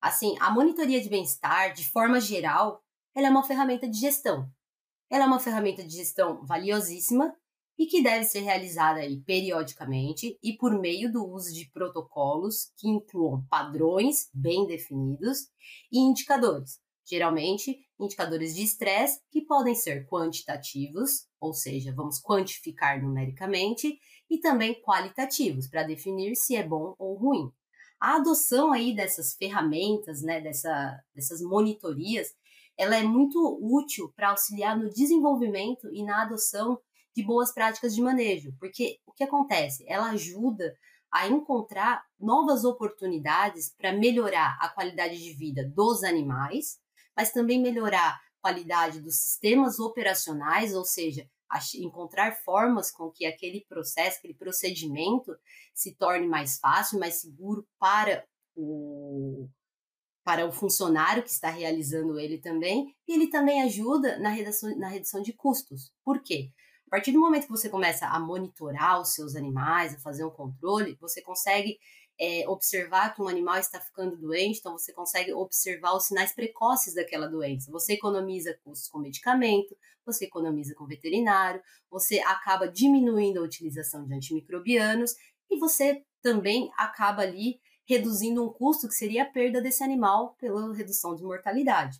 Assim, a monitoria de bem-estar, de forma geral, ela é uma ferramenta de gestão. Ela é uma ferramenta de gestão valiosíssima e que deve ser realizada aí periodicamente e por meio do uso de protocolos que incluam padrões bem definidos e indicadores. Geralmente, indicadores de estresse que podem ser quantitativos, ou seja, vamos quantificar numericamente, e também qualitativos, para definir se é bom ou ruim. A adoção aí dessas ferramentas, né, dessa, dessas monitorias, ela é muito útil para auxiliar no desenvolvimento e na adoção de boas práticas de manejo, porque o que acontece? Ela ajuda a encontrar novas oportunidades para melhorar a qualidade de vida dos animais, mas também melhorar a qualidade dos sistemas operacionais, ou seja, encontrar formas com que aquele processo, aquele procedimento se torne mais fácil, mais seguro para o para o funcionário que está realizando ele também, e ele também ajuda na redução, na redução de custos. Por quê? A partir do momento que você começa a monitorar os seus animais, a fazer um controle, você consegue é, observar que um animal está ficando doente, então você consegue observar os sinais precoces daquela doença. Você economiza custos com medicamento, você economiza com veterinário, você acaba diminuindo a utilização de antimicrobianos e você também acaba ali reduzindo um custo que seria a perda desse animal pela redução de mortalidade.